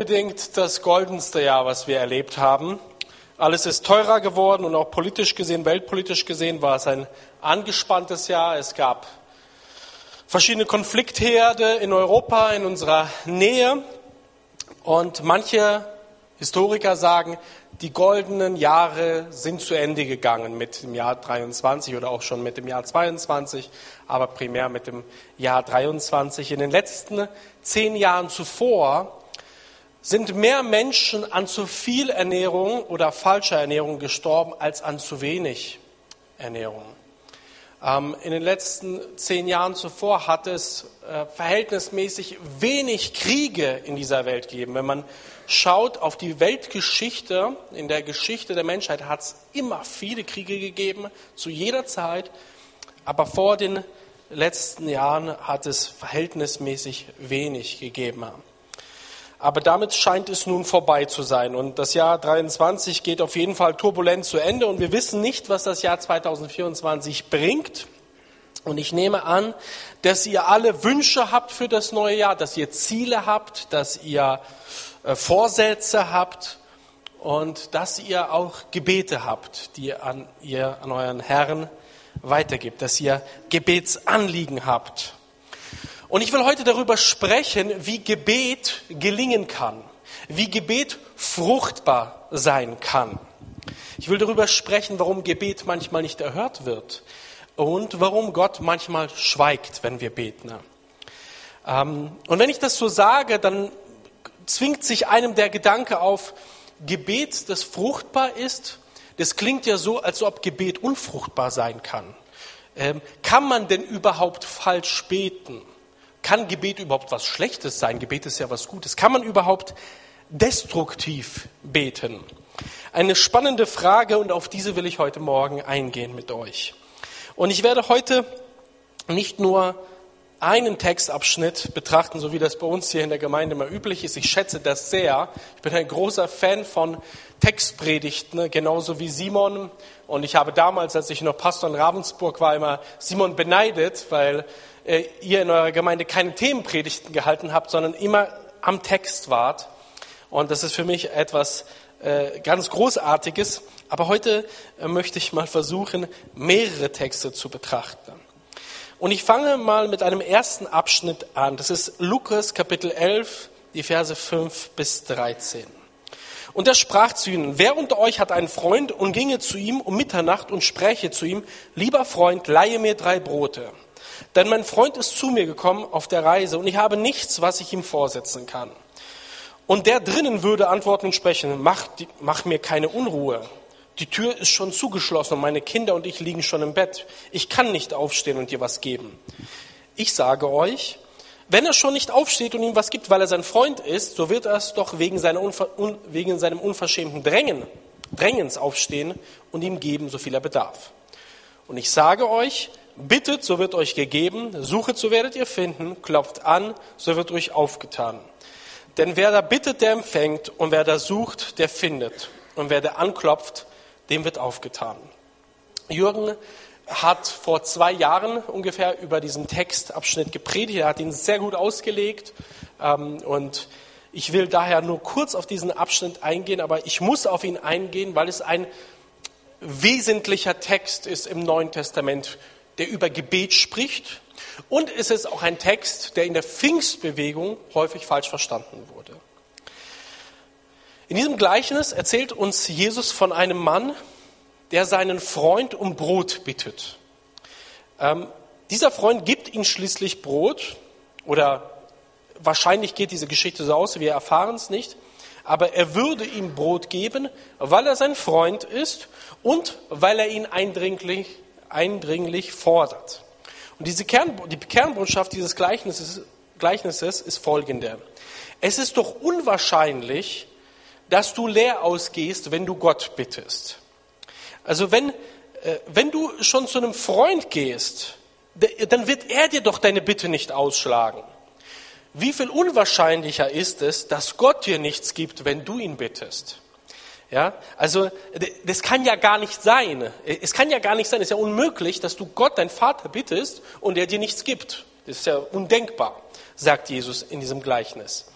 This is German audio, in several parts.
Unbedingt das goldenste Jahr, was wir erlebt haben. Alles ist teurer geworden und auch politisch gesehen, weltpolitisch gesehen war es ein angespanntes Jahr. Es gab verschiedene Konfliktherde in Europa, in unserer Nähe. Und manche Historiker sagen, die goldenen Jahre sind zu Ende gegangen mit dem Jahr 23 oder auch schon mit dem Jahr 22, aber primär mit dem Jahr 23. In den letzten zehn Jahren zuvor sind mehr Menschen an zu viel Ernährung oder falscher Ernährung gestorben als an zu wenig Ernährung. Ähm, in den letzten zehn Jahren zuvor hat es äh, verhältnismäßig wenig Kriege in dieser Welt gegeben. Wenn man schaut auf die Weltgeschichte, in der Geschichte der Menschheit hat es immer viele Kriege gegeben, zu jeder Zeit. Aber vor den letzten Jahren hat es verhältnismäßig wenig gegeben. Aber damit scheint es nun vorbei zu sein. Und das Jahr 23 geht auf jeden Fall turbulent zu Ende. Und wir wissen nicht, was das Jahr 2024 bringt. Und ich nehme an, dass ihr alle Wünsche habt für das neue Jahr, dass ihr Ziele habt, dass ihr äh, Vorsätze habt und dass ihr auch Gebete habt, die an, ihr an euren Herrn weitergibt, dass ihr Gebetsanliegen habt. Und ich will heute darüber sprechen, wie Gebet gelingen kann, wie Gebet fruchtbar sein kann. Ich will darüber sprechen, warum Gebet manchmal nicht erhört wird und warum Gott manchmal schweigt, wenn wir beten. Ähm, und wenn ich das so sage, dann zwingt sich einem der Gedanke auf, Gebet, das fruchtbar ist, das klingt ja so, als ob Gebet unfruchtbar sein kann. Ähm, kann man denn überhaupt falsch beten? Kann Gebet überhaupt was Schlechtes sein? Gebet ist ja was Gutes. Kann man überhaupt destruktiv beten? Eine spannende Frage und auf diese will ich heute Morgen eingehen mit euch. Und ich werde heute nicht nur einen Textabschnitt betrachten, so wie das bei uns hier in der Gemeinde immer üblich ist. Ich schätze das sehr. Ich bin ein großer Fan von Textpredigten, genauso wie Simon. Und ich habe damals, als ich noch Pastor in Ravensburg war, immer Simon beneidet, weil ihr in eurer Gemeinde keine Themenpredigten gehalten habt, sondern immer am Text wart. Und das ist für mich etwas äh, ganz Großartiges. Aber heute äh, möchte ich mal versuchen, mehrere Texte zu betrachten. Und ich fange mal mit einem ersten Abschnitt an. Das ist Lukas Kapitel 11, die Verse 5 bis 13. Und er sprach zu ihnen, wer unter euch hat einen Freund und ginge zu ihm um Mitternacht und spräche zu ihm, lieber Freund, leihe mir drei Brote. Denn mein Freund ist zu mir gekommen auf der Reise und ich habe nichts, was ich ihm vorsetzen kann. Und der drinnen würde antworten und sprechen, mach, mach mir keine Unruhe. Die Tür ist schon zugeschlossen und meine Kinder und ich liegen schon im Bett. Ich kann nicht aufstehen und dir was geben. Ich sage euch, wenn er schon nicht aufsteht und ihm was gibt, weil er sein Freund ist, so wird er es doch wegen, Unver wegen seinem unverschämten Drängen, Drängens aufstehen und ihm geben, so viel er bedarf. Und ich sage euch, Bittet, so wird euch gegeben, suchet, so werdet ihr finden, klopft an, so wird euch aufgetan. Denn wer da bittet, der empfängt, und wer da sucht, der findet. Und wer da anklopft, dem wird aufgetan. Jürgen hat vor zwei Jahren ungefähr über diesen Textabschnitt gepredigt. Er hat ihn sehr gut ausgelegt. Ähm, und ich will daher nur kurz auf diesen Abschnitt eingehen, aber ich muss auf ihn eingehen, weil es ein wesentlicher Text ist im Neuen Testament der über Gebet spricht. Und es ist auch ein Text, der in der Pfingstbewegung häufig falsch verstanden wurde. In diesem Gleichnis erzählt uns Jesus von einem Mann, der seinen Freund um Brot bittet. Ähm, dieser Freund gibt ihm schließlich Brot oder wahrscheinlich geht diese Geschichte so aus, wir erfahren es nicht, aber er würde ihm Brot geben, weil er sein Freund ist und weil er ihn eindringlich eindringlich fordert. Und diese Kern, die Kernbotschaft dieses Gleichnisses, Gleichnisses ist folgende. Es ist doch unwahrscheinlich, dass du leer ausgehst, wenn du Gott bittest. Also wenn, äh, wenn du schon zu einem Freund gehst, dann wird er dir doch deine Bitte nicht ausschlagen. Wie viel unwahrscheinlicher ist es, dass Gott dir nichts gibt, wenn du ihn bittest? Ja, also das kann ja gar nicht sein. Es kann ja gar nicht sein, es ist ja unmöglich, dass du Gott, dein Vater, bittest und er dir nichts gibt. Das ist ja undenkbar, sagt Jesus in diesem Gleichnis.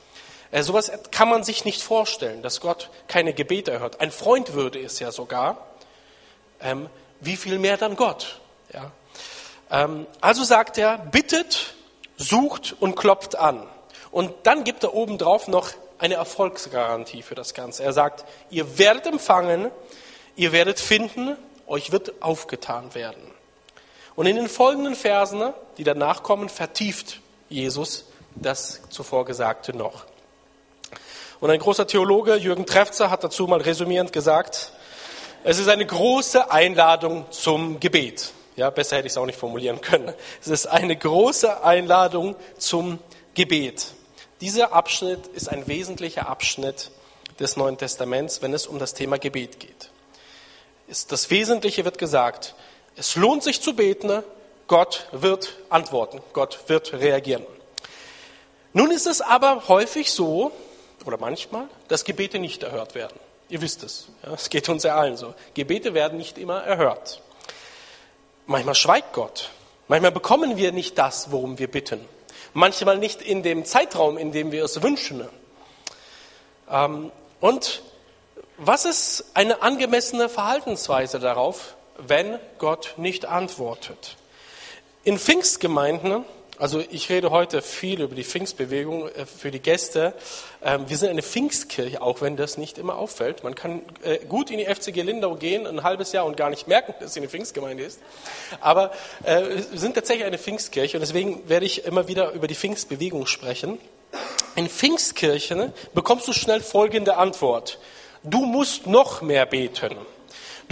Äh, sowas kann man sich nicht vorstellen, dass Gott keine Gebete erhört. Ein Freund würde es ja sogar. Ähm, wie viel mehr dann Gott? Ja. Ähm, also sagt er, bittet, sucht und klopft an. Und dann gibt er obendrauf noch eine Erfolgsgarantie für das Ganze. Er sagt, ihr werdet empfangen, ihr werdet finden, euch wird aufgetan werden. Und in den folgenden Versen, die danach kommen, vertieft Jesus das zuvor Gesagte noch. Und ein großer Theologe, Jürgen Trefzer, hat dazu mal resümierend gesagt, es ist eine große Einladung zum Gebet. Ja, besser hätte ich es auch nicht formulieren können. Es ist eine große Einladung zum Gebet. Dieser Abschnitt ist ein wesentlicher Abschnitt des Neuen Testaments, wenn es um das Thema Gebet geht. Das Wesentliche wird gesagt, es lohnt sich zu beten, Gott wird antworten, Gott wird reagieren. Nun ist es aber häufig so, oder manchmal, dass Gebete nicht erhört werden. Ihr wisst es, es geht uns ja allen so. Gebete werden nicht immer erhört. Manchmal schweigt Gott. Manchmal bekommen wir nicht das, worum wir bitten manchmal nicht in dem Zeitraum, in dem wir es wünschen. Ähm, und was ist eine angemessene Verhaltensweise darauf, wenn Gott nicht antwortet? In Pfingstgemeinden also ich rede heute viel über die Pfingstbewegung äh, für die Gäste. Ähm, wir sind eine Pfingstkirche, auch wenn das nicht immer auffällt. Man kann äh, gut in die FCG Lindau gehen, ein halbes Jahr und gar nicht merken, dass es eine Pfingstgemeinde ist. Aber äh, wir sind tatsächlich eine Pfingstkirche und deswegen werde ich immer wieder über die Pfingstbewegung sprechen. In Pfingstkirchen bekommst du schnell folgende Antwort. Du musst noch mehr beten.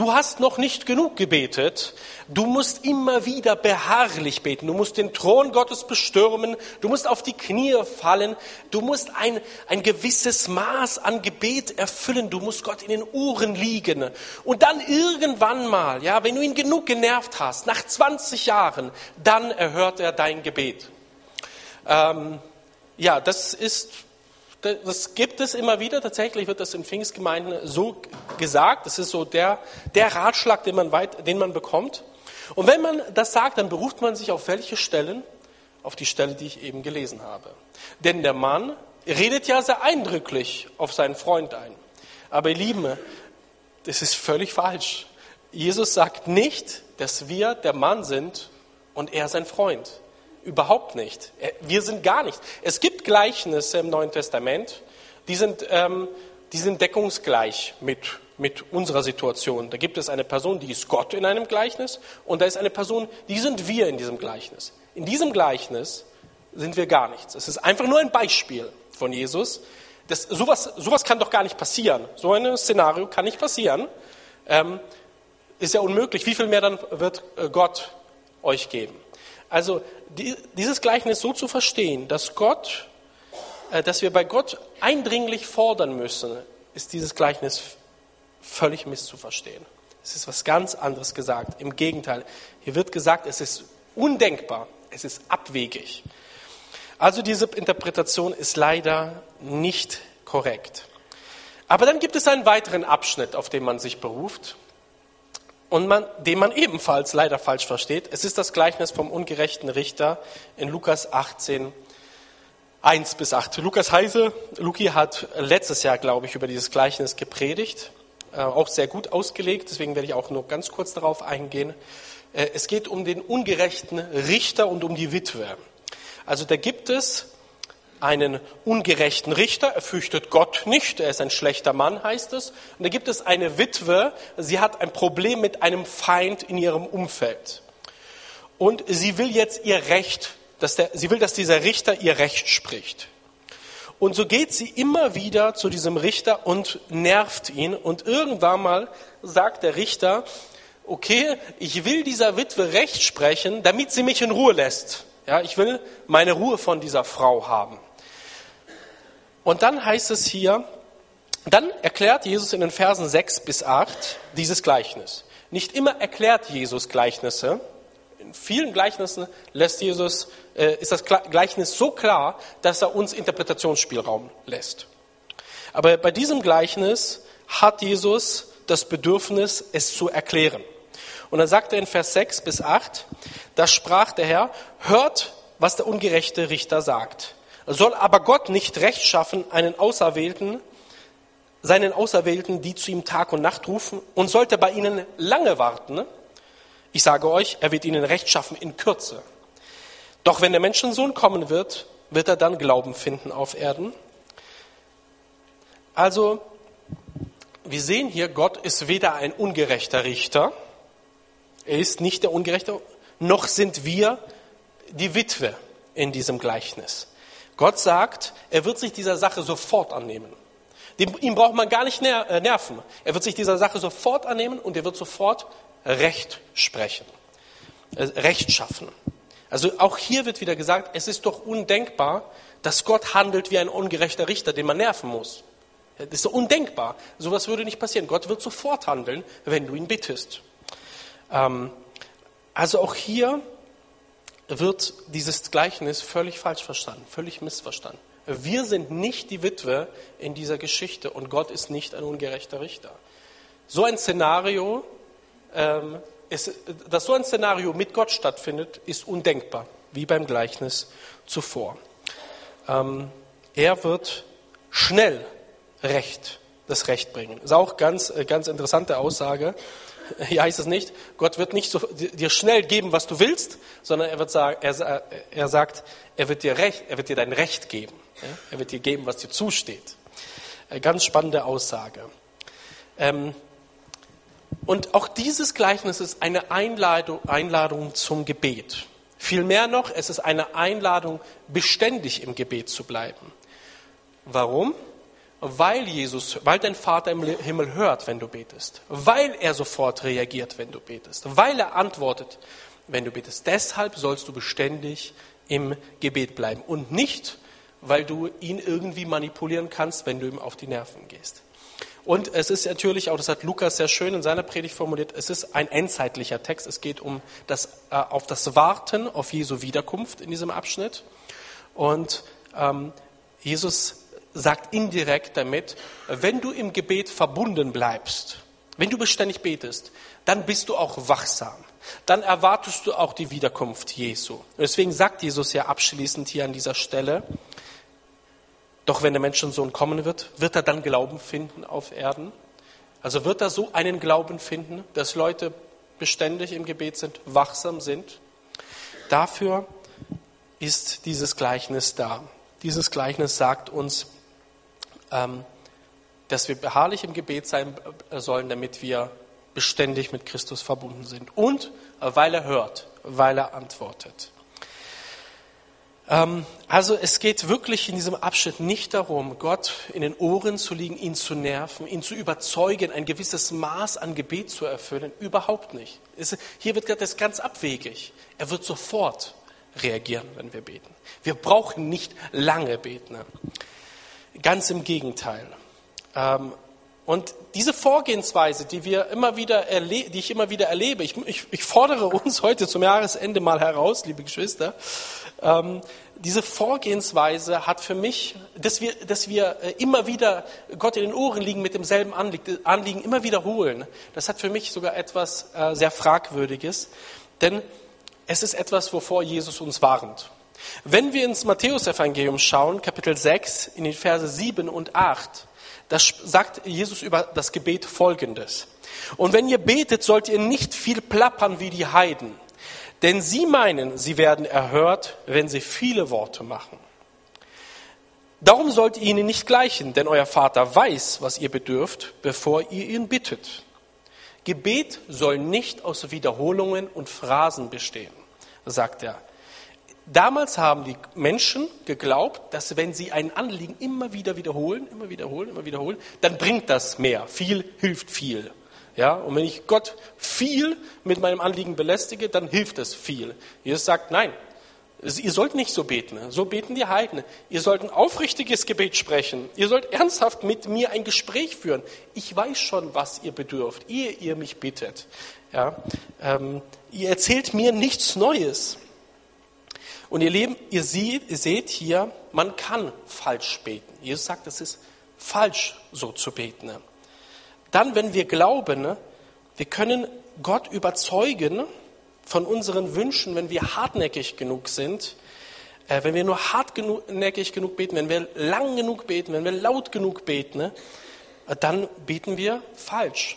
Du hast noch nicht genug gebetet. Du musst immer wieder beharrlich beten. Du musst den Thron Gottes bestürmen. Du musst auf die Knie fallen. Du musst ein, ein gewisses Maß an Gebet erfüllen. Du musst Gott in den Ohren liegen. Und dann irgendwann mal, ja, wenn du ihn genug genervt hast, nach 20 Jahren, dann erhört er dein Gebet. Ähm, ja, das ist das gibt es immer wieder, tatsächlich wird das in Pfingstgemeinden so gesagt. Das ist so der, der Ratschlag, den man, weit, den man bekommt. Und wenn man das sagt, dann beruft man sich auf welche Stellen? Auf die Stelle, die ich eben gelesen habe. Denn der Mann redet ja sehr eindrücklich auf seinen Freund ein. Aber ihr Lieben, das ist völlig falsch. Jesus sagt nicht, dass wir der Mann sind und er sein Freund. Überhaupt nicht. Äh, wir sind gar nicht. Es gibt Gleichnisse im Neuen Testament, die sind, ähm, die sind deckungsgleich mit, mit unserer Situation. Da gibt es eine Person, die ist Gott in einem Gleichnis und da ist eine Person, die sind wir in diesem Gleichnis. In diesem Gleichnis sind wir gar nichts. Es ist einfach nur ein Beispiel von Jesus. Das, sowas, sowas kann doch gar nicht passieren. So ein Szenario kann nicht passieren. Ähm, ist ja unmöglich. Wie viel mehr dann wird äh, Gott euch geben? Also die, dieses Gleichnis so zu verstehen, dass Gott, äh, dass wir bei Gott eindringlich fordern müssen, ist dieses Gleichnis völlig misszuverstehen. Es ist was ganz anderes gesagt. Im Gegenteil, hier wird gesagt, es ist undenkbar, es ist abwegig. Also diese Interpretation ist leider nicht korrekt. Aber dann gibt es einen weiteren Abschnitt, auf den man sich beruft und man, den man ebenfalls leider falsch versteht. Es ist das Gleichnis vom ungerechten Richter in Lukas 18, 1 bis 8. Lukas Heise, Luki hat letztes Jahr, glaube ich, über dieses Gleichnis gepredigt, äh, auch sehr gut ausgelegt, deswegen werde ich auch nur ganz kurz darauf eingehen. Äh, es geht um den ungerechten Richter und um die Witwe. Also da gibt es einen ungerechten Richter, er fürchtet Gott nicht, er ist ein schlechter Mann, heißt es. Und da gibt es eine Witwe, sie hat ein Problem mit einem Feind in ihrem Umfeld. Und sie will jetzt ihr Recht, dass der, sie will, dass dieser Richter ihr Recht spricht. Und so geht sie immer wieder zu diesem Richter und nervt ihn. Und irgendwann mal sagt der Richter, okay, ich will dieser Witwe Recht sprechen, damit sie mich in Ruhe lässt. Ja, ich will meine Ruhe von dieser Frau haben. Und dann heißt es hier, dann erklärt Jesus in den Versen 6 bis 8 dieses Gleichnis. Nicht immer erklärt Jesus Gleichnisse. In vielen Gleichnissen lässt Jesus, äh, ist das Gleichnis so klar, dass er uns Interpretationsspielraum lässt. Aber bei diesem Gleichnis hat Jesus das Bedürfnis, es zu erklären. Und dann sagt er in Vers 6 bis 8, da sprach der Herr, hört, was der ungerechte Richter sagt. Soll aber Gott nicht recht schaffen, einen Auserwählten, seinen Auserwählten, die zu ihm Tag und Nacht rufen, und sollte bei ihnen lange warten? Ich sage euch, er wird ihnen recht schaffen in Kürze. Doch wenn der Menschensohn kommen wird, wird er dann Glauben finden auf Erden? Also, wir sehen hier, Gott ist weder ein ungerechter Richter, er ist nicht der Ungerechte, noch sind wir die Witwe in diesem Gleichnis. Gott sagt, er wird sich dieser Sache sofort annehmen. Ihm braucht man gar nicht äh, nerven. Er wird sich dieser Sache sofort annehmen und er wird sofort Recht sprechen, äh, Recht schaffen. Also auch hier wird wieder gesagt, es ist doch undenkbar, dass Gott handelt wie ein ungerechter Richter, den man nerven muss. Das ist so undenkbar. Sowas würde nicht passieren. Gott wird sofort handeln, wenn du ihn bittest. Ähm, also auch hier wird dieses Gleichnis völlig falsch verstanden, völlig missverstanden. Wir sind nicht die Witwe in dieser Geschichte und Gott ist nicht ein ungerechter Richter. So ein Szenario, ähm, ist, dass so ein Szenario mit Gott stattfindet, ist undenkbar, wie beim Gleichnis zuvor. Ähm, er wird schnell Recht, das Recht bringen. Das ist auch ganz, äh, ganz interessante Aussage. Hier heißt es nicht, Gott wird nicht so, dir schnell geben, was du willst, sondern er wird sagen, er, er sagt, er wird dir Recht, er wird dir dein Recht geben. Er wird dir geben, was dir zusteht. Eine ganz spannende Aussage. Ähm, und auch dieses Gleichnis ist eine Einladung, Einladung zum Gebet. Vielmehr noch, es ist eine Einladung, beständig im Gebet zu bleiben. Warum? Weil Jesus, weil dein Vater im Himmel hört, wenn du betest, weil er sofort reagiert, wenn du betest, weil er antwortet, wenn du betest. Deshalb sollst du beständig im Gebet bleiben und nicht, weil du ihn irgendwie manipulieren kannst, wenn du ihm auf die Nerven gehst. Und es ist natürlich, auch das hat Lukas sehr schön in seiner Predigt formuliert, es ist ein endzeitlicher Text. Es geht um das, äh, auf das Warten auf Jesu Wiederkunft in diesem Abschnitt. Und ähm, Jesus sagt indirekt damit, wenn du im Gebet verbunden bleibst, wenn du beständig betest, dann bist du auch wachsam. Dann erwartest du auch die Wiederkunft Jesu. Und deswegen sagt Jesus ja abschließend hier an dieser Stelle, doch wenn der Menschensohn kommen wird, wird er dann Glauben finden auf Erden? Also wird er so einen Glauben finden, dass Leute beständig im Gebet sind, wachsam sind? Dafür ist dieses Gleichnis da. Dieses Gleichnis sagt uns, dass wir beharrlich im Gebet sein äh, sollen, damit wir beständig mit Christus verbunden sind. Und äh, weil er hört, weil er antwortet. Ähm, also es geht wirklich in diesem Abschnitt nicht darum, Gott in den Ohren zu liegen, ihn zu nerven, ihn zu überzeugen, ein gewisses Maß an Gebet zu erfüllen. Überhaupt nicht. Hier wird das ganz abwegig. Er wird sofort reagieren, wenn wir beten. Wir brauchen nicht lange beten. Ganz im Gegenteil. Ähm, und diese Vorgehensweise, die, wir immer wieder die ich immer wieder erlebe, ich, ich, ich, fordere uns heute zum Jahresende mal heraus, liebe Geschwister, ähm, diese Vorgehensweise hat für mich, dass wir, dass wir äh, immer wieder Gott in den Ohren liegen mit demselben Anliegen, immer wiederholen, das hat für mich sogar etwas äh, sehr Fragwürdiges, denn es ist etwas, wovor Jesus uns warnt. Wenn wir ins Matthäusevangelium schauen, Kapitel 6, in den Verse 7 und 8, da sagt Jesus über das Gebet Folgendes. Und wenn ihr betet, sollt ihr nicht viel plappern wie die Heiden, denn sie meinen, sie werden erhört, wenn sie viele Worte machen. Darum sollt ihr ihnen nicht gleichen, denn euer Vater weiß, was ihr bedürft, bevor ihr ihn bittet. Gebet soll nicht aus Wiederholungen und Phrasen bestehen, sagt er. Damals haben die Menschen geglaubt, dass wenn sie ein Anliegen immer wieder wiederholen, immer wiederholen, immer wiederholen, dann bringt das mehr. Viel hilft viel. Ja, und wenn ich Gott viel mit meinem Anliegen belästige, dann hilft es viel. Jesus sagt, nein, ihr sollt nicht so beten. So beten die Heiden. Ihr sollt ein aufrichtiges Gebet sprechen. Ihr sollt ernsthaft mit mir ein Gespräch führen. Ich weiß schon, was ihr bedürft, ehe ihr mich bittet. Ja, ähm, ihr erzählt mir nichts Neues. Und ihr Leben, ihr seht, hier, man kann falsch beten. Jesus sagt, es ist falsch, so zu beten. Dann, wenn wir glauben, wir können Gott überzeugen von unseren Wünschen, wenn wir hartnäckig genug sind, äh, wenn wir nur hartnäckig genug beten, wenn wir lang genug beten, wenn wir laut genug beten, ne, dann beten wir falsch.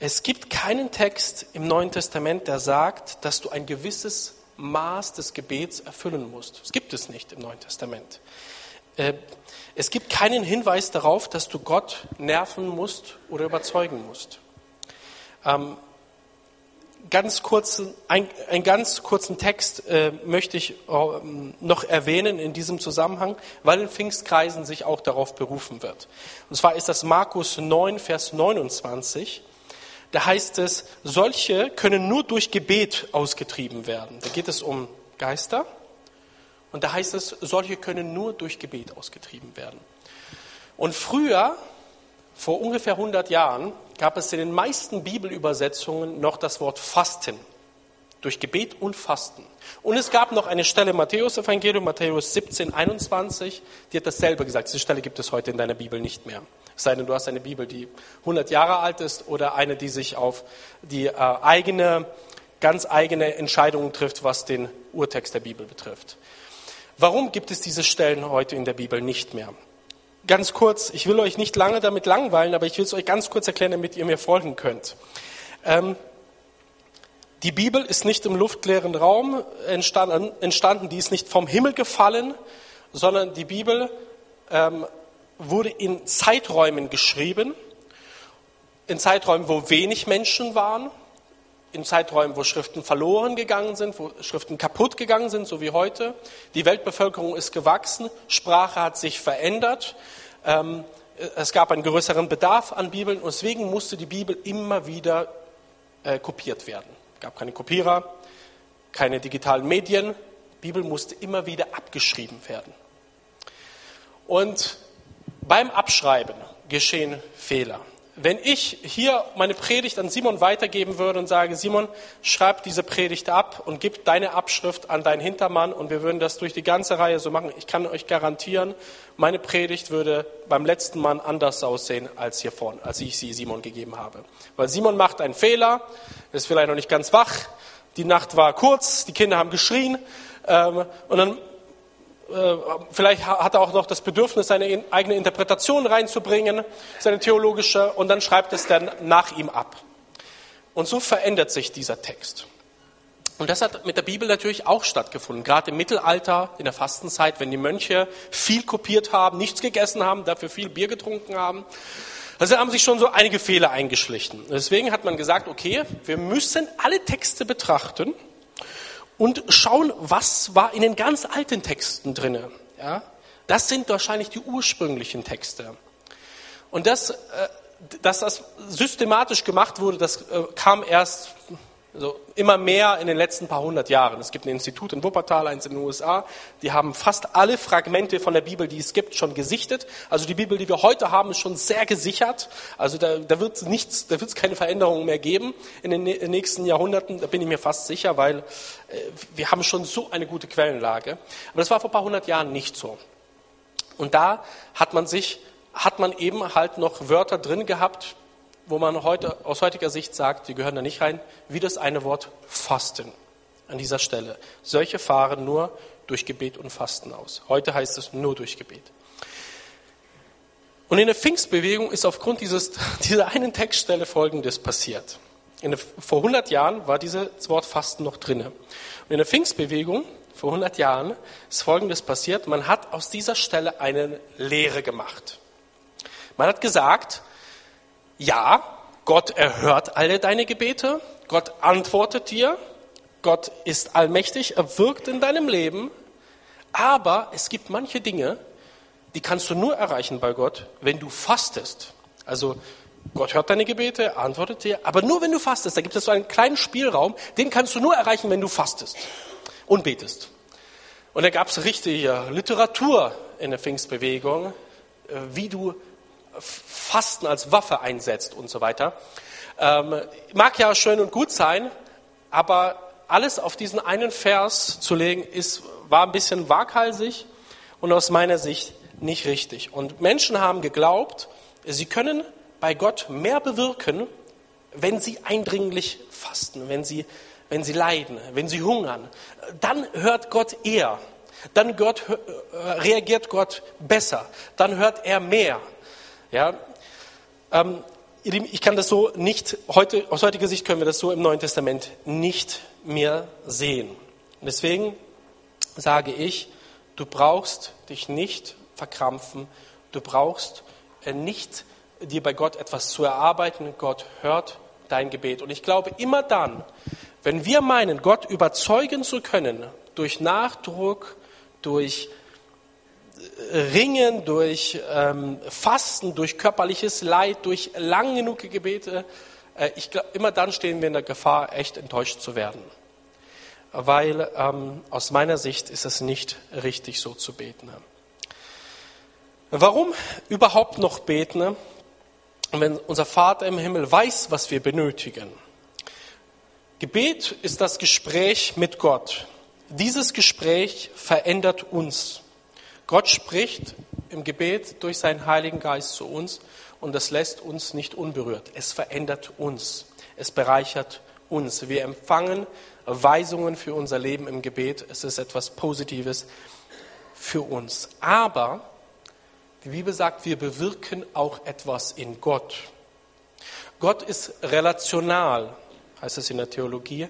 Es gibt keinen Text im Neuen Testament, der sagt, dass du ein gewisses Maß des Gebets erfüllen musst. Das gibt es nicht im Neuen Testament. Äh, es gibt keinen Hinweis darauf, dass du Gott nerven musst oder überzeugen musst. Ähm, ganz kurzen, ein, einen ganz kurzen Text äh, möchte ich äh, noch erwähnen in diesem Zusammenhang, weil in Pfingstkreisen sich auch darauf berufen wird. Und zwar ist das Markus 9, Vers 29. Da heißt es, solche können nur durch Gebet ausgetrieben werden. Da geht es um Geister. Und da heißt es, solche können nur durch Gebet ausgetrieben werden. Und früher, vor ungefähr 100 Jahren, gab es in den meisten Bibelübersetzungen noch das Wort Fasten. Durch Gebet und Fasten. Und es gab noch eine Stelle im Matthäus-Evangelium, Matthäus 17, 21, die hat dasselbe gesagt. Diese Stelle gibt es heute in deiner Bibel nicht mehr. Sei denn, du hast eine Bibel, die 100 Jahre alt ist oder eine, die sich auf die äh, eigene, ganz eigene Entscheidungen trifft, was den Urtext der Bibel betrifft. Warum gibt es diese Stellen heute in der Bibel nicht mehr? Ganz kurz, ich will euch nicht lange damit langweilen, aber ich will es euch ganz kurz erklären, damit ihr mir folgen könnt. Ähm, die Bibel ist nicht im luftleeren Raum entstanden, entstanden, die ist nicht vom Himmel gefallen, sondern die Bibel ähm, wurde in Zeiträumen geschrieben, in Zeiträumen, wo wenig Menschen waren, in Zeiträumen, wo Schriften verloren gegangen sind, wo Schriften kaputt gegangen sind, so wie heute. Die Weltbevölkerung ist gewachsen, Sprache hat sich verändert ähm, es gab einen größeren Bedarf an Bibeln und deswegen musste die Bibel immer wieder äh, kopiert werden. Es gab keine Kopierer, keine digitalen Medien. Die Bibel musste immer wieder abgeschrieben werden. Und beim Abschreiben geschehen Fehler. Wenn ich hier meine Predigt an Simon weitergeben würde und sage, Simon, schreib diese Predigt ab und gib deine Abschrift an deinen Hintermann und wir würden das durch die ganze Reihe so machen, ich kann euch garantieren, meine Predigt würde beim letzten Mann anders aussehen als hier vorne, als ich sie Simon gegeben habe. Weil Simon macht einen Fehler, ist vielleicht noch nicht ganz wach, die Nacht war kurz, die Kinder haben geschrien ähm, und dann vielleicht hat er auch noch das Bedürfnis, seine eigene Interpretation reinzubringen, seine theologische, und dann schreibt es dann nach ihm ab. Und so verändert sich dieser Text. Und das hat mit der Bibel natürlich auch stattgefunden, gerade im Mittelalter, in der Fastenzeit, wenn die Mönche viel kopiert haben, nichts gegessen haben, dafür viel Bier getrunken haben. Also haben sich schon so einige Fehler eingeschlichen. Deswegen hat man gesagt, okay, wir müssen alle Texte betrachten und schauen, was war in den ganz alten Texten drinne. Ja? Das sind wahrscheinlich die ursprünglichen Texte. Und das, äh, dass das systematisch gemacht wurde, das äh, kam erst also immer mehr in den letzten paar hundert Jahren. Es gibt ein Institut in Wuppertal, eins in den USA, die haben fast alle Fragmente von der Bibel, die es gibt, schon gesichtet. Also die Bibel, die wir heute haben, ist schon sehr gesichert. Also da, da wird nichts, da wird es keine Veränderungen mehr geben in den nächsten Jahrhunderten. Da bin ich mir fast sicher, weil äh, wir haben schon so eine gute Quellenlage. Aber das war vor ein paar hundert Jahren nicht so. Und da hat man sich, hat man eben halt noch Wörter drin gehabt, wo man heute, aus heutiger Sicht sagt, die gehören da nicht rein, wie das eine Wort Fasten an dieser Stelle. Solche fahren nur durch Gebet und Fasten aus. Heute heißt es nur durch Gebet. Und in der Pfingstbewegung ist aufgrund dieses, dieser einen Textstelle Folgendes passiert. Der, vor 100 Jahren war dieses Wort Fasten noch drinne. Und in der Pfingstbewegung vor 100 Jahren ist Folgendes passiert. Man hat aus dieser Stelle eine Lehre gemacht. Man hat gesagt, ja, Gott erhört alle deine Gebete, Gott antwortet dir, Gott ist allmächtig, er wirkt in deinem Leben, aber es gibt manche Dinge, die kannst du nur erreichen bei Gott, wenn du fastest. Also Gott hört deine Gebete, antwortet dir, aber nur wenn du fastest. Da gibt es so einen kleinen Spielraum, den kannst du nur erreichen, wenn du fastest und betest. Und da gab es richtige Literatur in der Pfingstbewegung, äh, wie du Fasten als Waffe einsetzt und so weiter. Ähm, mag ja schön und gut sein, aber alles auf diesen einen Vers zu legen, ist, war ein bisschen waghalsig und aus meiner Sicht nicht richtig. Und Menschen haben geglaubt, sie können bei Gott mehr bewirken, wenn sie eindringlich fasten, wenn sie, wenn sie leiden, wenn sie hungern. Dann hört Gott eher Dann Gott, äh, reagiert Gott besser. Dann hört er mehr. Ja, ähm, ich kann das so nicht, heute, aus heutiger Sicht können wir das so im Neuen Testament nicht mehr sehen. Deswegen sage ich, du brauchst dich nicht verkrampfen, du brauchst äh, nicht dir bei Gott etwas zu erarbeiten. Gott hört dein Gebet. Und ich glaube, immer dann, wenn wir meinen, Gott überzeugen zu können, durch Nachdruck, durch Ringen, durch ähm, Fasten, durch körperliches Leid, durch lang genug Gebete, äh, ich glaube, immer dann stehen wir in der Gefahr, echt enttäuscht zu werden. Weil ähm, aus meiner Sicht ist es nicht richtig, so zu beten. Warum überhaupt noch beten, wenn unser Vater im Himmel weiß, was wir benötigen? Gebet ist das Gespräch mit Gott. Dieses Gespräch verändert uns. Gott spricht im Gebet durch seinen Heiligen Geist zu uns und das lässt uns nicht unberührt. Es verändert uns. Es bereichert uns. Wir empfangen Weisungen für unser Leben im Gebet. Es ist etwas Positives für uns. Aber die Bibel sagt, wir bewirken auch etwas in Gott. Gott ist relational heißt es in der Theologie.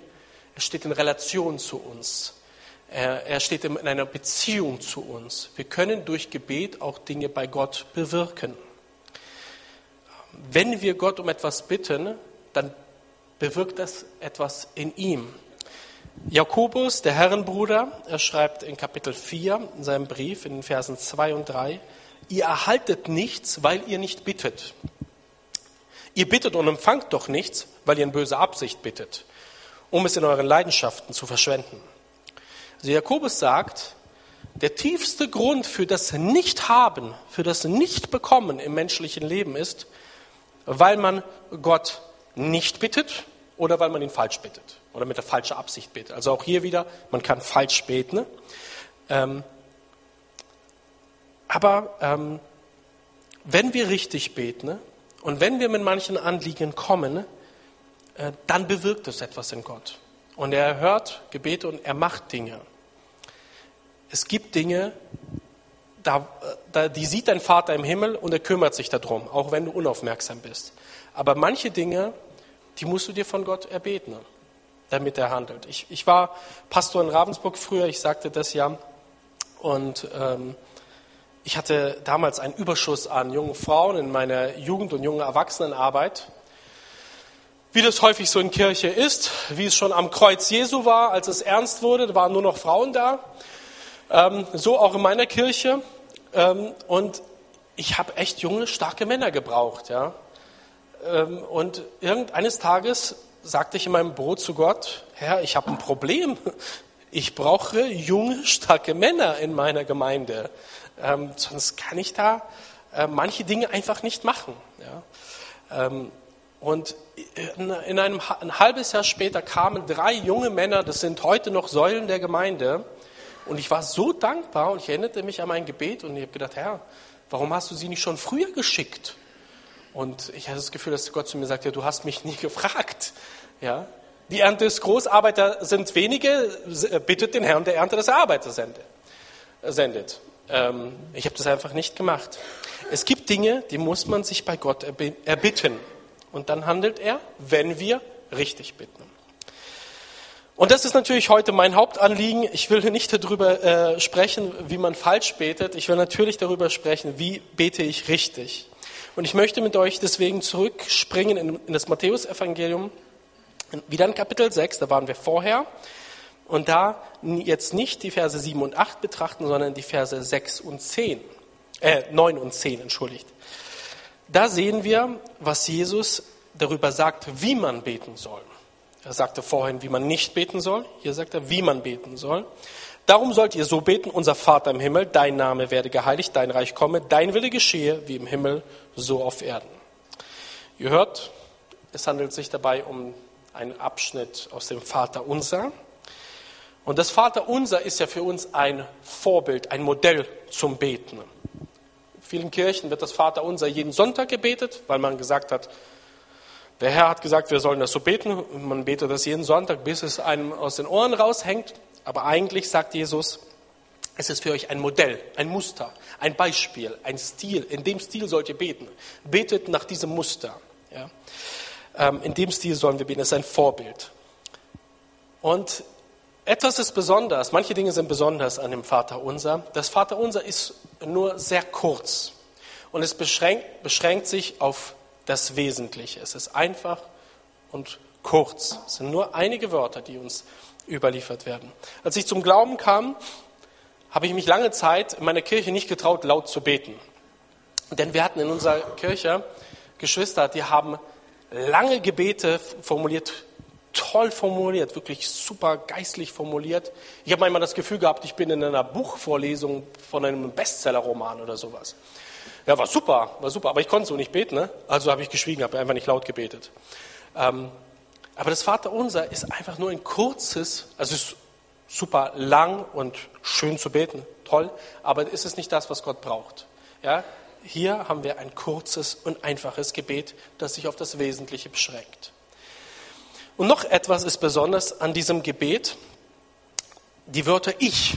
Er steht in Relation zu uns. Er, steht in einer Beziehung zu uns. Wir können durch Gebet auch Dinge bei Gott bewirken. Wenn wir Gott um etwas bitten, dann bewirkt das etwas in ihm. Jakobus, der Herrenbruder, er schreibt in Kapitel 4 in seinem Brief, in den Versen 2 und 3, ihr erhaltet nichts, weil ihr nicht bittet. Ihr bittet und empfangt doch nichts, weil ihr in böser Absicht bittet, um es in euren Leidenschaften zu verschwenden. Also Jakobus sagt, der tiefste Grund für das Nicht-Haben, für das Nicht-Bekommen im menschlichen Leben ist, weil man Gott nicht bittet oder weil man ihn falsch bittet oder mit der falschen Absicht bittet. Also auch hier wieder, man kann falsch beten. Ähm, aber ähm, wenn wir richtig beten, und wenn wir mit manchen Anliegen kommen, äh, dann bewirkt es etwas in Gott. Und er hört Gebete und er macht Dinge. Es gibt Dinge, da, da, die sieht dein Vater im Himmel und er kümmert sich darum, auch wenn du unaufmerksam bist. Aber manche Dinge, die musst du dir von Gott erbeten, damit er handelt. Ich, ich war Pastor in Ravensburg früher, ich sagte das ja, und ähm, ich hatte damals einen Überschuss an jungen Frauen in meiner Jugend- und jungen Erwachsenenarbeit. Wie das häufig so in Kirche ist, wie es schon am Kreuz Jesu war, als es ernst wurde, da waren nur noch Frauen da. Ähm, so auch in meiner Kirche. Ähm, und ich habe echt junge, starke Männer gebraucht. Ja? Ähm, und irgendeines Tages sagte ich in meinem Brot zu Gott, Herr, ich habe ein Problem. Ich brauche junge, starke Männer in meiner Gemeinde. Ähm, sonst kann ich da äh, manche Dinge einfach nicht machen. Ja? Und in, in einem ein halbes Jahr später kamen drei junge Männer, das sind heute noch Säulen der Gemeinde. Und ich war so dankbar und ich erinnerte mich an mein Gebet und ich habe gedacht, Herr, warum hast du sie nicht schon früher geschickt? Und ich hatte das Gefühl, dass Gott zu mir sagt, ja, du hast mich nie gefragt. Ja? Die Ernte ist groß, Arbeiter sind wenige, bittet den Herrn der Ernte, dass er Arbeiter sendet. Ähm, ich habe das einfach nicht gemacht. Es gibt Dinge, die muss man sich bei Gott erbitten. Und dann handelt er, wenn wir richtig bitten. Und das ist natürlich heute mein Hauptanliegen. Ich will nicht darüber äh, sprechen, wie man falsch betet. Ich will natürlich darüber sprechen, wie bete ich richtig. Und ich möchte mit euch deswegen zurückspringen in, in das Matthäusevangelium, wieder in Kapitel 6, da waren wir vorher und da jetzt nicht die Verse 7 und 8 betrachten, sondern die Verse 6 und 10, äh, 9 und 10, entschuldigt. Da sehen wir, was Jesus darüber sagt, wie man beten soll. Er sagte vorhin, wie man nicht beten soll. Hier sagt er, wie man beten soll. Darum sollt ihr so beten, unser Vater im Himmel, dein Name werde geheiligt, dein Reich komme, dein Wille geschehe, wie im Himmel, so auf Erden. Ihr hört, es handelt sich dabei um einen Abschnitt aus dem Vater Unser. Und das Vaterunser ist ja für uns ein Vorbild, ein Modell zum Beten. Vielen Kirchen wird das Vaterunser jeden Sonntag gebetet, weil man gesagt hat, der Herr hat gesagt, wir sollen das so beten. Man betet das jeden Sonntag, bis es einem aus den Ohren raushängt. Aber eigentlich sagt Jesus, Es ist für euch ein Modell, ein Muster, ein Beispiel, ein Stil. In dem Stil sollt ihr beten. Betet nach diesem Muster. Ja? Ähm, in dem Stil sollen wir beten. Es ist ein Vorbild. Und etwas ist besonders, manche Dinge sind besonders an dem Vater Unser. Das Vater Unser ist nur sehr kurz und es beschränkt, beschränkt sich auf das Wesentliche. Es ist einfach und kurz. Es sind nur einige Wörter, die uns überliefert werden. Als ich zum Glauben kam, habe ich mich lange Zeit in meiner Kirche nicht getraut, laut zu beten. Denn wir hatten in unserer Kirche Geschwister, die haben lange Gebete formuliert, toll formuliert, wirklich super geistlich formuliert. Ich habe manchmal das Gefühl gehabt, ich bin in einer Buchvorlesung von einem Bestsellerroman oder sowas. Ja, war super, war super, aber ich konnte so nicht beten, ne? also habe ich geschwiegen, habe einfach nicht laut gebetet. Ähm, aber das Vaterunser ist einfach nur ein kurzes, also es ist super lang und schön zu beten, toll, aber ist es nicht das, was Gott braucht. Ja? Hier haben wir ein kurzes und einfaches Gebet, das sich auf das Wesentliche beschränkt. Und noch etwas ist besonders an diesem Gebet. Die Wörter ich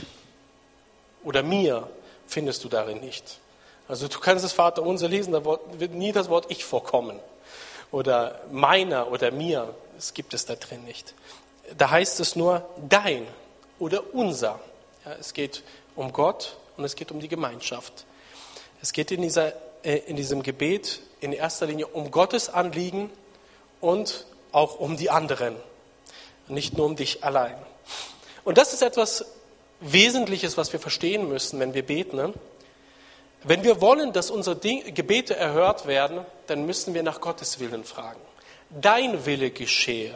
oder mir findest du darin nicht. Also du kannst das Vater unser lesen, da wird nie das Wort ich vorkommen. Oder meiner oder mir, das gibt es da drin nicht. Da heißt es nur dein oder unser. Ja, es geht um Gott und es geht um die Gemeinschaft. Es geht in, dieser, äh, in diesem Gebet in erster Linie um Gottes Anliegen und auch um die anderen, nicht nur um dich allein. Und das ist etwas Wesentliches, was wir verstehen müssen, wenn wir beten. Ne? Wenn wir wollen, dass unsere Gebete erhört werden, dann müssen wir nach Gottes Willen fragen. Dein Wille geschehe,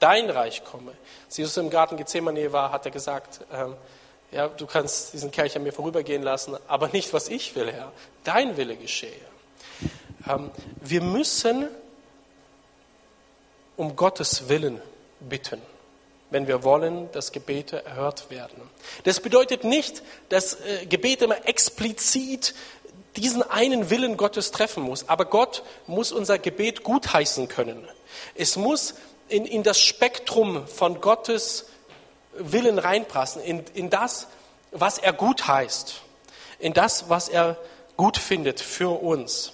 dein Reich komme. Als Jesus im Garten Gethsemane war, hat er gesagt, ähm, ja, du kannst diesen Kelch an mir vorübergehen lassen, aber nicht, was ich will, Herr. Dein Wille geschehe. Ähm, wir müssen um Gottes Willen bitten, wenn wir wollen, dass Gebete erhört werden. Das bedeutet nicht, dass äh, Gebet immer explizit diesen einen Willen Gottes treffen muss, aber Gott muss unser Gebet gutheißen können. Es muss in, in das Spektrum von Gottes Willen reinpassen, in, in das, was er gut heißt, in das, was er gut findet für uns.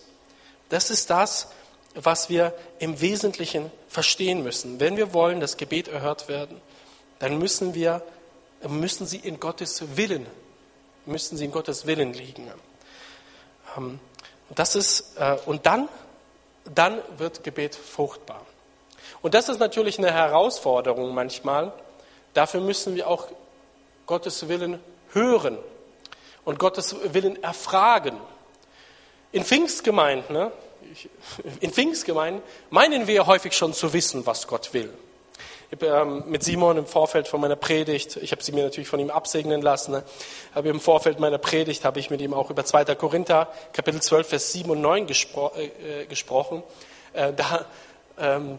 Das ist das, was wir im Wesentlichen verstehen müssen. Wenn wir wollen, dass Gebet erhört werden, dann müssen wir, müssen sie in Gottes Willen, müssen sie in Gottes Willen liegen. Ähm, das ist, äh, und dann, dann wird Gebet fruchtbar. Und das ist natürlich eine Herausforderung manchmal. Dafür müssen wir auch Gottes Willen hören und Gottes Willen erfragen. In Pfingstgemeinden, ne, in Pfingstgemeinden meinen wir häufig schon zu wissen, was Gott will. Ich habe ähm, mit Simon im Vorfeld von meiner Predigt, ich habe sie mir natürlich von ihm absegnen lassen, ne, aber im Vorfeld meiner Predigt habe ich mit ihm auch über 2. Korinther, Kapitel 12, Vers 7 und 9 gespro äh, gesprochen. Äh, da, ähm,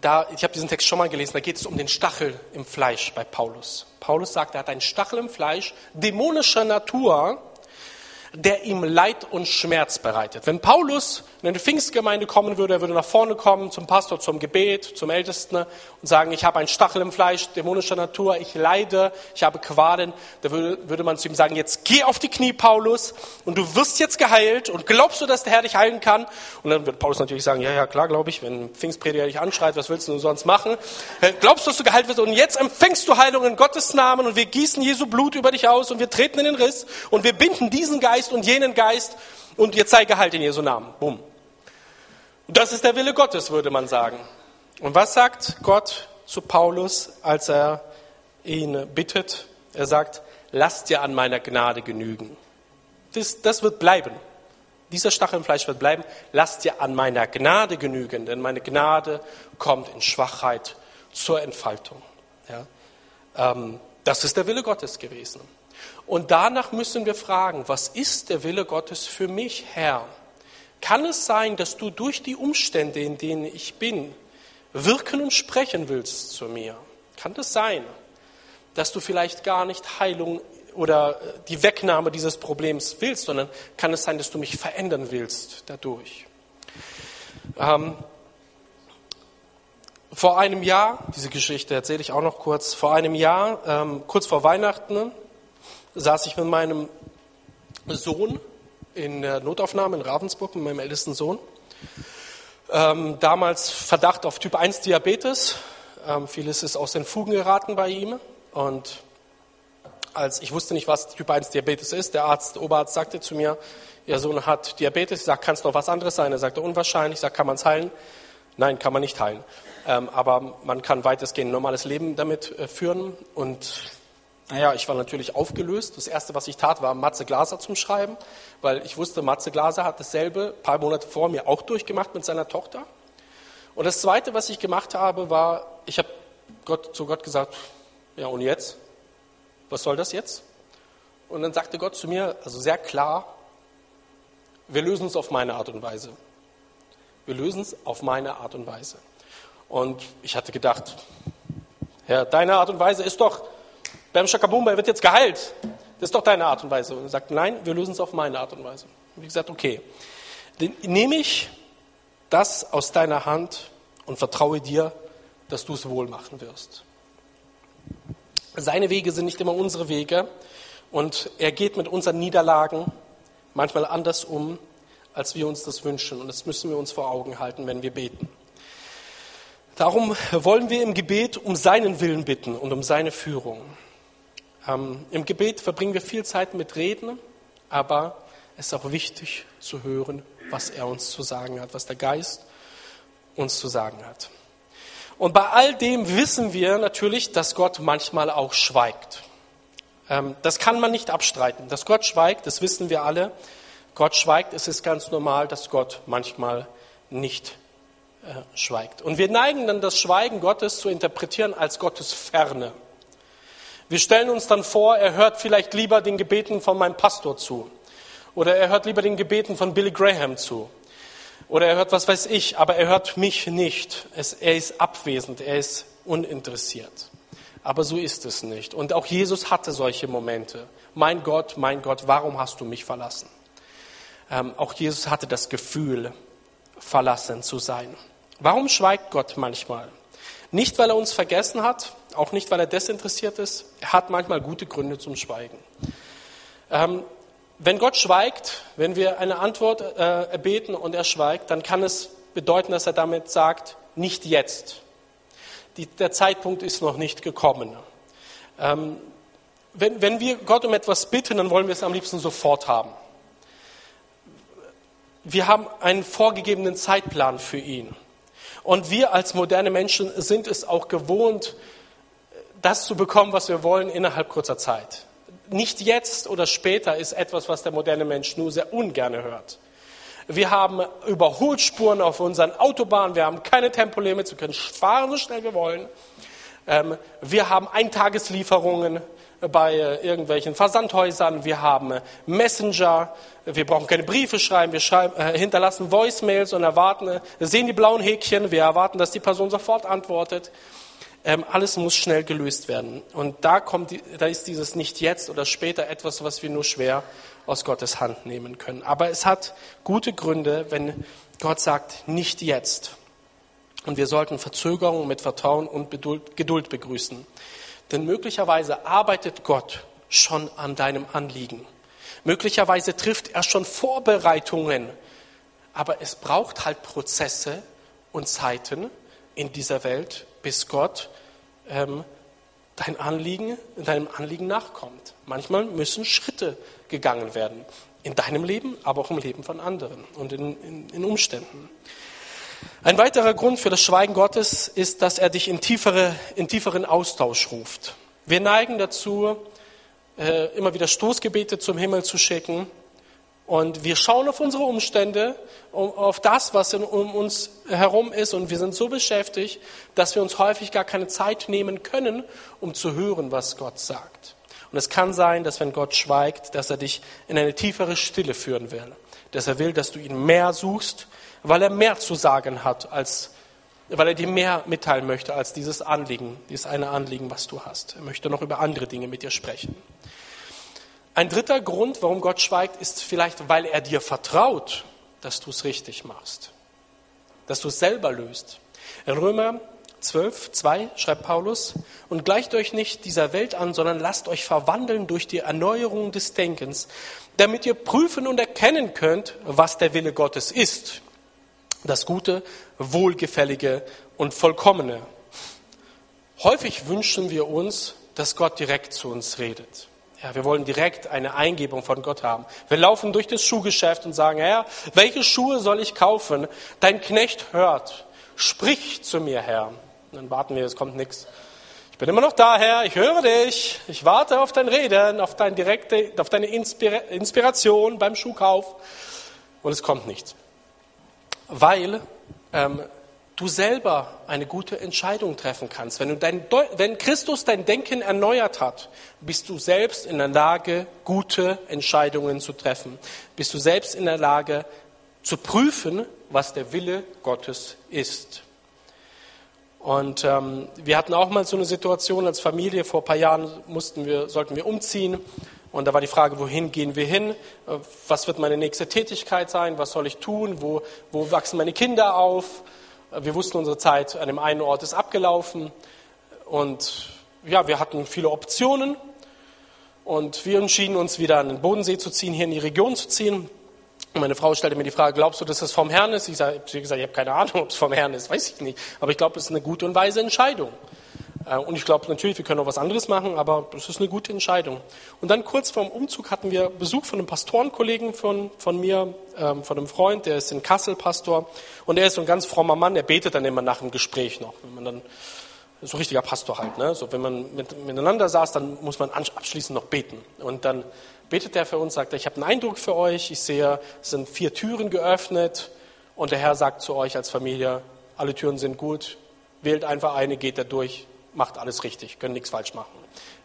da, ich habe diesen Text schon mal gelesen, da geht es um den Stachel im Fleisch bei Paulus. Paulus sagt, er hat einen Stachel im Fleisch dämonischer Natur, der ihm Leid und Schmerz bereitet. Wenn Paulus eine Pfingstgemeinde kommen würde, er würde nach vorne kommen zum Pastor, zum Gebet, zum Ältesten und sagen, ich habe einen Stachel im Fleisch, dämonischer Natur, ich leide, ich habe Qualen, da würde, würde man zu ihm sagen, jetzt geh auf die Knie, Paulus, und du wirst jetzt geheilt und glaubst du, dass der Herr dich heilen kann? Und dann wird Paulus natürlich sagen, ja, ja, klar, glaube ich, wenn ein Pfingstprediger dich anschreit, was willst du sonst machen? Glaubst du, dass du geheilt wirst? Und jetzt empfängst du Heilung in Gottes Namen und wir gießen Jesu Blut über dich aus und wir treten in den Riss und wir binden diesen Geist und jenen Geist und jetzt sei geheilt in Jesu Namen. Bumm. Das ist der Wille Gottes, würde man sagen. Und was sagt Gott zu Paulus, als er ihn bittet? Er sagt, lass dir an meiner Gnade genügen. Das, das wird bleiben. Dieser Stachel im Fleisch wird bleiben. Lass dir an meiner Gnade genügen, denn meine Gnade kommt in Schwachheit zur Entfaltung. Ja? Ähm, das ist der Wille Gottes gewesen. Und danach müssen wir fragen, was ist der Wille Gottes für mich, Herr? Kann es sein, dass du durch die Umstände, in denen ich bin, wirken und sprechen willst zu mir? Kann das sein, dass du vielleicht gar nicht Heilung oder die Wegnahme dieses Problems willst, sondern kann es sein, dass du mich verändern willst dadurch? Ähm, vor einem Jahr, diese Geschichte erzähle ich auch noch kurz, vor einem Jahr, ähm, kurz vor Weihnachten, saß ich mit meinem Sohn in der Notaufnahme in Ravensburg, mit meinem ältesten Sohn. Ähm, damals Verdacht auf Typ 1 Diabetes. Ähm, vieles ist aus den Fugen geraten bei ihm. Und als ich wusste nicht, was Typ 1 Diabetes ist, der Arzt, der Oberarzt sagte zu mir, Ihr Sohn hat Diabetes. Ich sage, kann es noch was anderes sein? Er sagte, unwahrscheinlich. Ich sage, kann man es heilen? Nein, kann man nicht heilen. Ähm, aber man kann weitestgehend ein normales Leben damit äh, führen. Und naja, ich war natürlich aufgelöst. Das Erste, was ich tat, war Matze Glaser zum Schreiben, weil ich wusste, Matze Glaser hat dasselbe paar Monate vor mir auch durchgemacht mit seiner Tochter. Und das Zweite, was ich gemacht habe, war, ich habe Gott, zu Gott gesagt, ja und jetzt? Was soll das jetzt? Und dann sagte Gott zu mir, also sehr klar, wir lösen es auf meine Art und Weise. Wir lösen es auf meine Art und Weise. Und ich hatte gedacht, Herr, deine Art und Weise ist doch, Bam Shakabumba, er wird jetzt geheilt. Das ist doch deine Art und Weise. Und er sagt, nein, wir lösen es auf meine Art und Weise. Und ich gesagt, okay, dann nehme ich das aus deiner Hand und vertraue dir, dass du es wohl machen wirst. Seine Wege sind nicht immer unsere Wege und er geht mit unseren Niederlagen manchmal anders um, als wir uns das wünschen. Und das müssen wir uns vor Augen halten, wenn wir beten. Darum wollen wir im Gebet um seinen Willen bitten und um seine Führung. Ähm, Im Gebet verbringen wir viel Zeit mit Reden, aber es ist auch wichtig zu hören, was er uns zu sagen hat, was der Geist uns zu sagen hat. Und bei all dem wissen wir natürlich, dass Gott manchmal auch schweigt. Ähm, das kann man nicht abstreiten. Dass Gott schweigt, das wissen wir alle. Gott schweigt, es ist ganz normal, dass Gott manchmal nicht äh, schweigt. Und wir neigen dann das Schweigen Gottes zu interpretieren als Gottes Ferne. Wir stellen uns dann vor, er hört vielleicht lieber den Gebeten von meinem Pastor zu. Oder er hört lieber den Gebeten von Billy Graham zu. Oder er hört was weiß ich, aber er hört mich nicht. Es, er ist abwesend, er ist uninteressiert. Aber so ist es nicht. Und auch Jesus hatte solche Momente. Mein Gott, mein Gott, warum hast du mich verlassen? Ähm, auch Jesus hatte das Gefühl, verlassen zu sein. Warum schweigt Gott manchmal? Nicht, weil er uns vergessen hat, auch nicht, weil er desinteressiert ist. Er hat manchmal gute Gründe zum Schweigen. Ähm, wenn Gott schweigt, wenn wir eine Antwort äh, erbeten und er schweigt, dann kann es bedeuten, dass er damit sagt, nicht jetzt die, der Zeitpunkt ist noch nicht gekommen. Ähm, wenn, wenn wir Gott um etwas bitten, dann wollen wir es am liebsten sofort haben. Wir haben einen vorgegebenen Zeitplan für ihn. Und wir als moderne Menschen sind es auch gewohnt, das zu bekommen, was wir wollen, innerhalb kurzer Zeit. Nicht jetzt oder später ist etwas, was der moderne Mensch nur sehr ungern hört. Wir haben Überholspuren auf unseren Autobahnen. Wir haben keine Tempolimits. Wir können fahren, so schnell wir wollen. Ähm, wir haben Eintageslieferungen bei äh, irgendwelchen Versandhäusern. Wir haben Messenger. Wir brauchen keine Briefe schreiben. Wir schreiben, äh, hinterlassen Voicemails und erwarten, äh, sehen die blauen Häkchen. Wir erwarten, dass die Person sofort antwortet. Ähm, alles muss schnell gelöst werden. Und da, kommt, da ist dieses nicht jetzt oder später etwas, was wir nur schwer aus Gottes Hand nehmen können. Aber es hat gute Gründe, wenn Gott sagt, nicht jetzt. Und wir sollten Verzögerung mit Vertrauen und Geduld begrüßen. Denn möglicherweise arbeitet Gott schon an deinem Anliegen. Möglicherweise trifft er schon Vorbereitungen. Aber es braucht halt Prozesse und Zeiten in dieser Welt, bis Gott ähm, dein Anliegen, deinem Anliegen nachkommt. Manchmal müssen Schritte gegangen werden. In deinem Leben, aber auch im Leben von anderen und in, in, in Umständen. Ein weiterer Grund für das Schweigen Gottes ist, dass er dich in, tiefere, in tieferen Austausch ruft. Wir neigen dazu, äh, immer wieder Stoßgebete zum Himmel zu schicken und wir schauen auf unsere Umstände, auf das, was um uns herum ist. Und wir sind so beschäftigt, dass wir uns häufig gar keine Zeit nehmen können, um zu hören, was Gott sagt. Und es kann sein, dass wenn Gott schweigt, dass er dich in eine tiefere Stille führen will. Dass er will, dass du ihn mehr suchst, weil er mehr zu sagen hat, als, weil er dir mehr mitteilen möchte als dieses Anliegen, dieses eine Anliegen, was du hast. Er möchte noch über andere Dinge mit dir sprechen. Ein dritter Grund, warum Gott schweigt, ist vielleicht, weil er dir vertraut, dass du es richtig machst, dass du es selber löst. In Römer 12, 2 schreibt Paulus, und gleicht euch nicht dieser Welt an, sondern lasst euch verwandeln durch die Erneuerung des Denkens, damit ihr prüfen und erkennen könnt, was der Wille Gottes ist. Das Gute, Wohlgefällige und Vollkommene. Häufig wünschen wir uns, dass Gott direkt zu uns redet. Ja, wir wollen direkt eine Eingebung von Gott haben. Wir laufen durch das Schuhgeschäft und sagen, Herr, welche Schuhe soll ich kaufen? Dein Knecht hört. Sprich zu mir, Herr. Und dann warten wir, es kommt nichts. Ich bin immer noch da, Herr, ich höre dich. Ich warte auf dein Reden, auf, dein direkte, auf deine Inspiration beim Schuhkauf. Und es kommt nichts. Weil ähm, du selber eine gute Entscheidung treffen kannst. Wenn, dein, wenn Christus dein Denken erneuert hat, bist du selbst in der Lage, gute Entscheidungen zu treffen. Bist du selbst in der Lage, zu prüfen, was der Wille Gottes ist. Und ähm, wir hatten auch mal so eine Situation als Familie, vor ein paar Jahren mussten wir, sollten wir umziehen. Und da war die Frage, wohin gehen wir hin? Äh, was wird meine nächste Tätigkeit sein? Was soll ich tun? Wo, wo wachsen meine Kinder auf? Wir wussten, unsere Zeit an dem einen Ort ist abgelaufen. Und ja, wir hatten viele Optionen. Und wir entschieden uns wieder an den Bodensee zu ziehen, hier in die Region zu ziehen. Und meine Frau stellte mir die Frage, glaubst du, dass das vom Herrn ist? Ich habe gesagt, ich habe keine Ahnung, ob es vom Herrn ist, weiß ich nicht. Aber ich glaube, es ist eine gute und weise Entscheidung. Äh, und ich glaube natürlich, wir können auch was anderes machen, aber es ist eine gute Entscheidung. Und dann kurz vorm Umzug hatten wir Besuch von einem Pastorenkollegen von, von mir, ähm, von einem Freund, der ist in Kassel Pastor. Und er ist so ein ganz frommer Mann, der betet dann immer nach dem Gespräch noch. Wenn man dann, so richtiger Pastor halt, ne? So, wenn man mit, miteinander saß, dann muss man abschließend noch beten. Und dann betet er für uns, sagt er, ich habe einen Eindruck für euch, ich sehe, es sind vier Türen geöffnet und der Herr sagt zu euch als Familie, alle Türen sind gut, wählt einfach eine, geht da durch, macht alles richtig, könnt nichts falsch machen.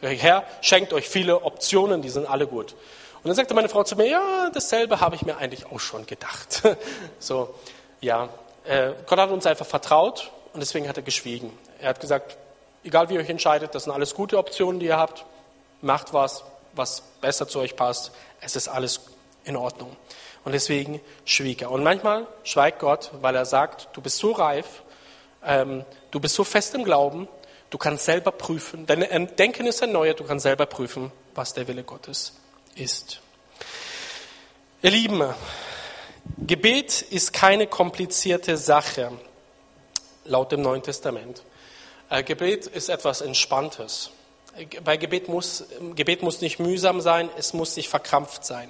Herr schenkt euch viele Optionen, die sind alle gut. Und dann sagte meine Frau zu mir, ja, dasselbe habe ich mir eigentlich auch schon gedacht. so, ja, äh, Gott hat uns einfach vertraut und deswegen hat er geschwiegen. Er hat gesagt, egal wie ihr euch entscheidet, das sind alles gute Optionen, die ihr habt, macht was, was besser zu euch passt. Es ist alles in Ordnung. Und deswegen schwieg er. Und manchmal schweigt Gott, weil er sagt, du bist so reif, ähm, du bist so fest im Glauben, du kannst selber prüfen, dein Denken ist erneuert, du kannst selber prüfen, was der Wille Gottes ist. Ihr Lieben, Gebet ist keine komplizierte Sache, laut dem Neuen Testament. Äh, Gebet ist etwas Entspanntes bei Gebet muss, Gebet muss nicht mühsam sein, es muss nicht verkrampft sein.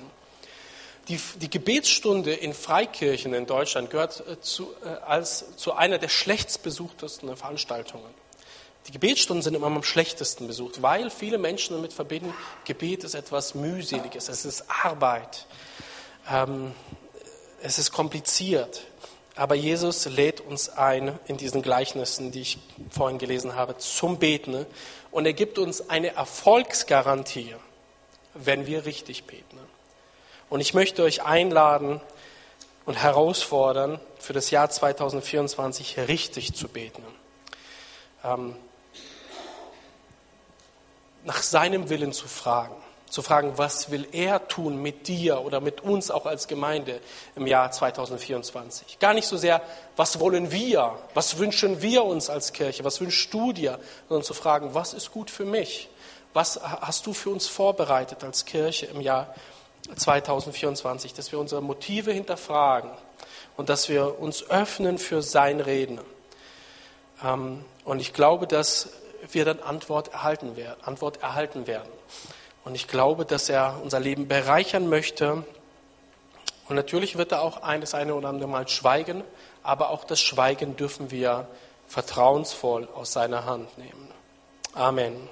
Die, die Gebetsstunde in Freikirchen in Deutschland gehört äh, zu, äh, als, zu einer der schlechtst besuchtesten Veranstaltungen. Die Gebetsstunden sind immer am schlechtesten besucht, weil viele Menschen damit verbinden, Gebet ist etwas mühseliges, es ist Arbeit, ähm, es ist kompliziert. Aber Jesus lädt uns ein in diesen Gleichnissen, die ich vorhin gelesen habe, zum Beten. Und er gibt uns eine Erfolgsgarantie, wenn wir richtig beten. Und ich möchte euch einladen und herausfordern, für das Jahr 2024 richtig zu beten. Ähm, nach seinem Willen zu fragen. Zu fragen, was will er tun mit dir oder mit uns auch als Gemeinde im Jahr 2024. Gar nicht so sehr, was wollen wir, was wünschen wir uns als Kirche, was wünschst du dir, sondern zu fragen, was ist gut für mich, was hast du für uns vorbereitet als Kirche im Jahr 2024, dass wir unsere Motive hinterfragen und dass wir uns öffnen für sein Reden. Ähm, und ich glaube, dass wir dann Antwort erhalten werden. Antwort erhalten werden. Und ich glaube, dass er unser Leben bereichern möchte. Und natürlich wird er auch eines eine oder andere Mal schweigen, aber auch das Schweigen dürfen wir vertrauensvoll aus seiner Hand nehmen. Amen.